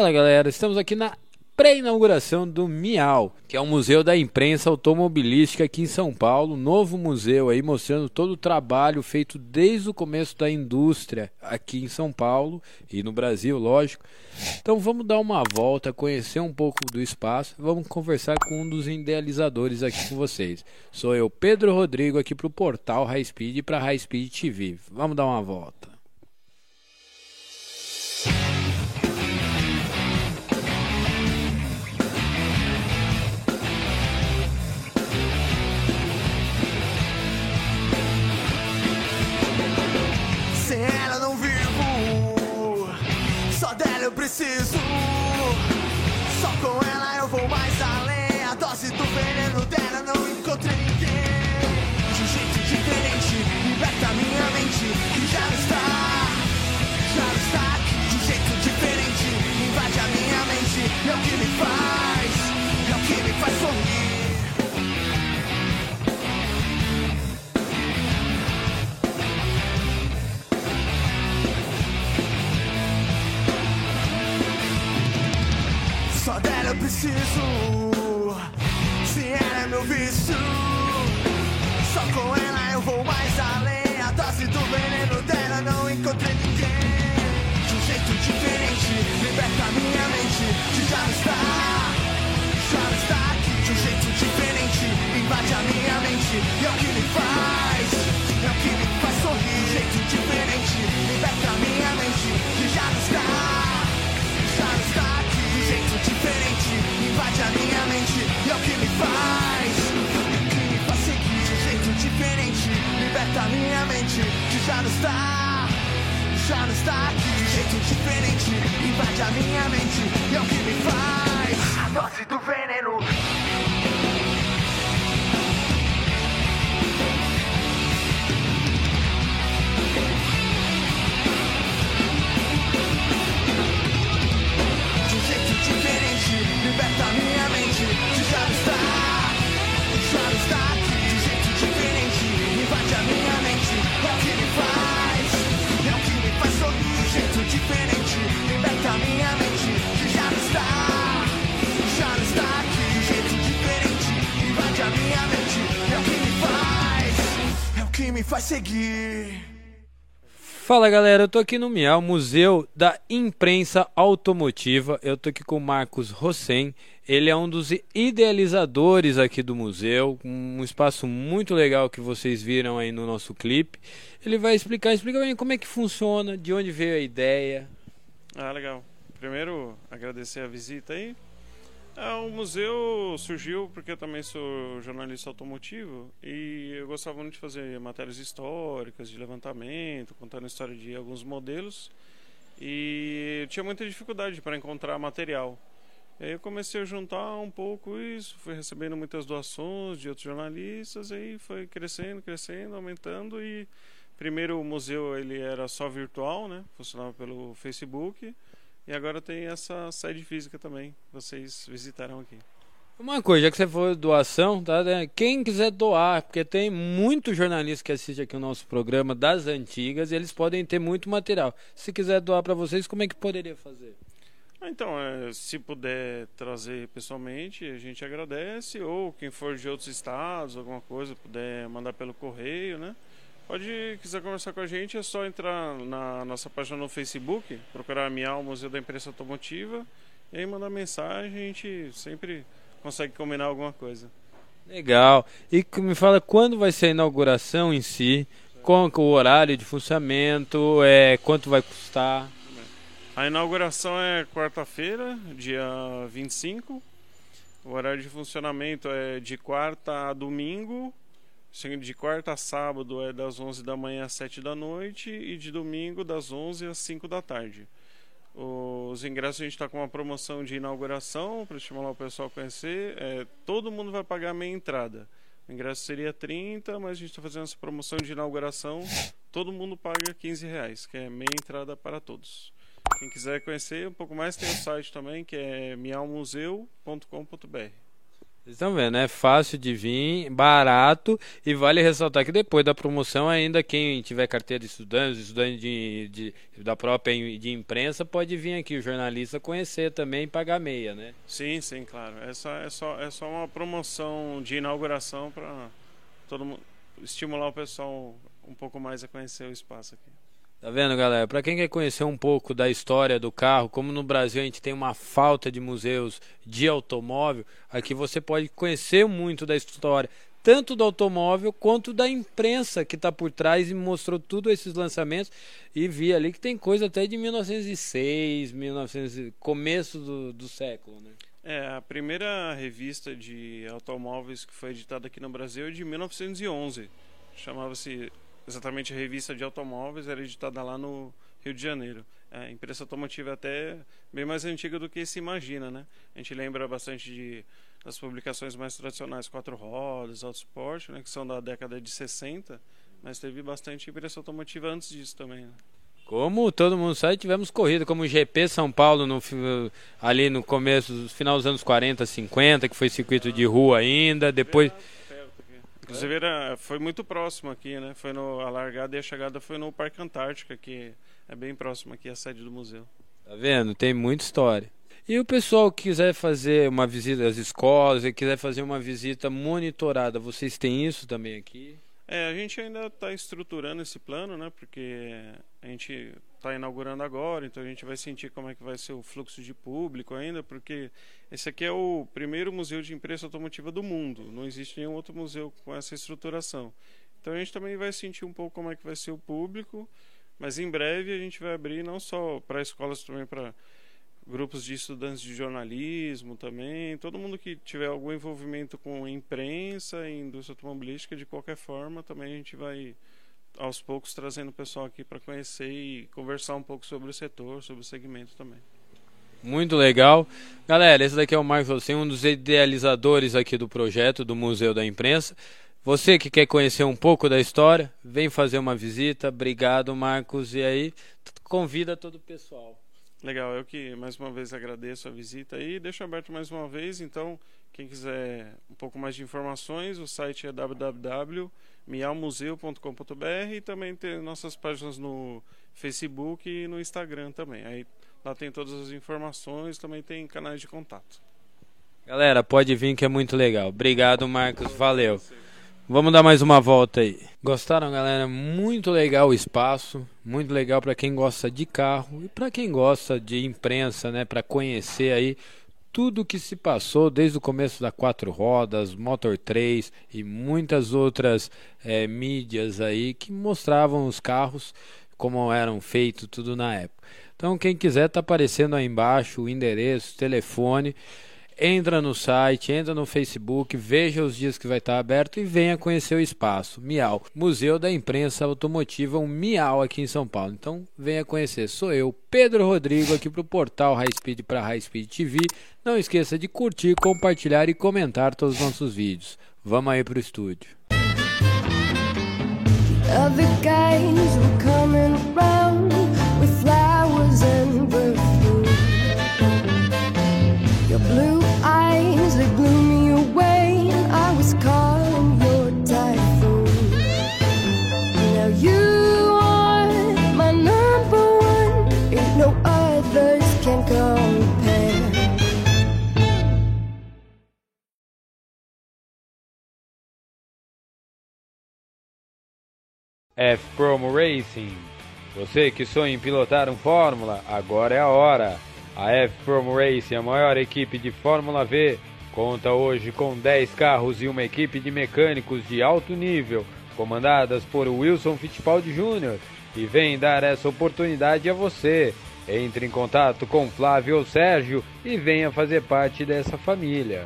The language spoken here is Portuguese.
Fala galera, estamos aqui na pré-inauguração do Miau, que é um museu da imprensa automobilística aqui em São Paulo, novo museu aí mostrando todo o trabalho feito desde o começo da indústria aqui em São Paulo e no Brasil, lógico. Então vamos dar uma volta, conhecer um pouco do espaço, vamos conversar com um dos idealizadores aqui com vocês. Sou eu, Pedro Rodrigo, aqui para o portal High Speed e para High Speed TV. Vamos dar uma volta. Eu preciso. Só com ela eu vou mais além. A dose do veneno dela não encontrei ninguém. De um jeito diferente, liberta minha mente. Que já está, já está. De um jeito diferente, invade a minha mente. O que meu vício, só com ela eu vou mais além. A dose do veneno dela não encontrei ninguém. De um jeito diferente, liberta minha mente. Que já não está, já não está aqui. De um jeito diferente, invade a minha mente. E é o que me faz, liberta minha mente. Que já não está, já não está aqui. Jeito diferente, invade a minha mente. E é o que me faz, a dose do veneno. Faz seguir. Fala galera, eu tô aqui no Miau, Museu da Imprensa Automotiva. Eu tô aqui com o Marcos Rossen. Ele é um dos idealizadores aqui do museu, um espaço muito legal que vocês viram aí no nosso clipe. Ele vai explicar, explica bem como é que funciona, de onde veio a ideia. Ah, legal. Primeiro, agradecer a visita aí. Ah, o museu surgiu porque eu também sou jornalista automotivo e eu gostava muito de fazer matérias históricas, de levantamento, contando a história de alguns modelos. E eu tinha muita dificuldade para encontrar material. E aí eu comecei a juntar um pouco isso, fui recebendo muitas doações de outros jornalistas, e aí foi crescendo, crescendo, aumentando e primeiro o museu ele era só virtual, né? Funcionava pelo Facebook. E agora tem essa sede física também. Vocês visitarão aqui. Uma coisa, já que você for doação, tá? né? Quem quiser doar, porque tem muitos jornalistas que assistem aqui o nosso programa das antigas e eles podem ter muito material. Se quiser doar para vocês, como é que poderia fazer? Ah, Então, é, se puder trazer pessoalmente, a gente agradece. Ou quem for de outros estados, alguma coisa, puder mandar pelo correio, né? Pode, quiser conversar com a gente, é só entrar na nossa página no Facebook, procurar Miau Museu da Imprensa Automotiva, e aí mandar mensagem, a gente sempre consegue combinar alguma coisa. Legal. E me fala quando vai ser a inauguração em si, qual é o horário de funcionamento, é, quanto vai custar. A inauguração é quarta-feira, dia 25. O horário de funcionamento é de quarta a domingo. De quarta a sábado é das 11 da manhã às 7 da noite e de domingo das 11 às 5 da tarde. Os ingressos a gente está com uma promoção de inauguração para estimular o pessoal a conhecer. É, todo mundo vai pagar meia entrada. O ingresso seria 30, mas a gente está fazendo essa promoção de inauguração. Todo mundo paga 15 reais, que é meia entrada para todos. Quem quiser conhecer um pouco mais, tem o site também, que é miaumuseu.com.br. Vocês estão vendo, é fácil de vir, barato e vale ressaltar que depois da promoção ainda quem tiver carteira de estudante, estudante de, de, da própria de imprensa pode vir aqui o jornalista conhecer também e pagar meia, né? Sim, sim, claro. É só, é só, é só uma promoção de inauguração para todo mundo estimular o pessoal um pouco mais a conhecer o espaço aqui. Tá vendo, galera? Para quem quer conhecer um pouco da história do carro, como no Brasil a gente tem uma falta de museus de automóvel, aqui você pode conhecer muito da história, tanto do automóvel quanto da imprensa que está por trás e mostrou tudo esses lançamentos e vi ali que tem coisa até de 1906, 1900, começo do, do século, né? É, a primeira revista de automóveis que foi editada aqui no Brasil é de 1911. Chamava-se exatamente a revista de automóveis, era editada lá no Rio de Janeiro. É, a imprensa automotiva é até bem mais antiga do que se imagina, né? A gente lembra bastante de, das publicações mais tradicionais, Quatro Rodas, Autosport, né? Que são da década de 60, mas teve bastante imprensa automotiva antes disso também, né? Como todo mundo sabe, tivemos corrida como o GP São Paulo no, ali no começo, final dos anos 40, 50, que foi circuito de rua ainda, depois... Inclusive era, foi muito próximo aqui, né? Foi no, a largada e a chegada foi no Parque Antártica, que é bem próximo aqui, a sede do museu. Tá vendo? Tem muita história. E o pessoal que quiser fazer uma visita às escolas e quiser fazer uma visita monitorada, vocês têm isso também aqui? É, a gente ainda está estruturando esse plano, né? Porque a gente está inaugurando agora, então a gente vai sentir como é que vai ser o fluxo de público ainda, porque esse aqui é o primeiro museu de imprensa automotiva do mundo. Não existe nenhum outro museu com essa estruturação. Então a gente também vai sentir um pouco como é que vai ser o público, mas em breve a gente vai abrir não só para escolas, também para grupos de estudantes de jornalismo também, todo mundo que tiver algum envolvimento com imprensa e indústria automobilística, de qualquer forma, também a gente vai aos poucos trazendo o pessoal aqui para conhecer e conversar um pouco sobre o setor, sobre o segmento também. Muito legal. Galera, esse daqui é o Marcos Rossim, um dos idealizadores aqui do projeto do Museu da Imprensa. Você que quer conhecer um pouco da história, vem fazer uma visita. Obrigado, Marcos. E aí, convida todo o pessoal. Legal, eu que mais uma vez agradeço a visita aí. Deixo aberto mais uma vez, então, quem quiser um pouco mais de informações, o site é www.mialmuseu.com.br e também tem nossas páginas no Facebook e no Instagram também. Aí lá tem todas as informações, também tem canais de contato. Galera, pode vir que é muito legal. Obrigado, Marcos. Valeu. Vamos dar mais uma volta aí. Gostaram, galera? Muito legal o espaço, muito legal para quem gosta de carro e para quem gosta de imprensa, né, para conhecer aí tudo que se passou desde o começo da quatro rodas, Motor 3 e muitas outras é, mídias aí que mostravam os carros como eram feitos tudo na época. Então quem quiser tá aparecendo aí embaixo o endereço, telefone entra no site, entra no Facebook, veja os dias que vai estar aberto e venha conhecer o espaço. Miau, Museu da Imprensa Automotiva, um Miau aqui em São Paulo. Então venha conhecer. Sou eu, Pedro Rodrigo, aqui para o portal High Speed para High Speed TV. Não esqueça de curtir, compartilhar e comentar todos os nossos vídeos. Vamos aí para o estúdio. F-Promo Racing. Você que sonha em pilotar um Fórmula, agora é a hora. A F-Promo Racing, a maior equipe de Fórmula V, conta hoje com 10 carros e uma equipe de mecânicos de alto nível, comandadas por Wilson Fittipaldi Jr. E vem dar essa oportunidade a você. Entre em contato com Flávio ou Sérgio e venha fazer parte dessa família.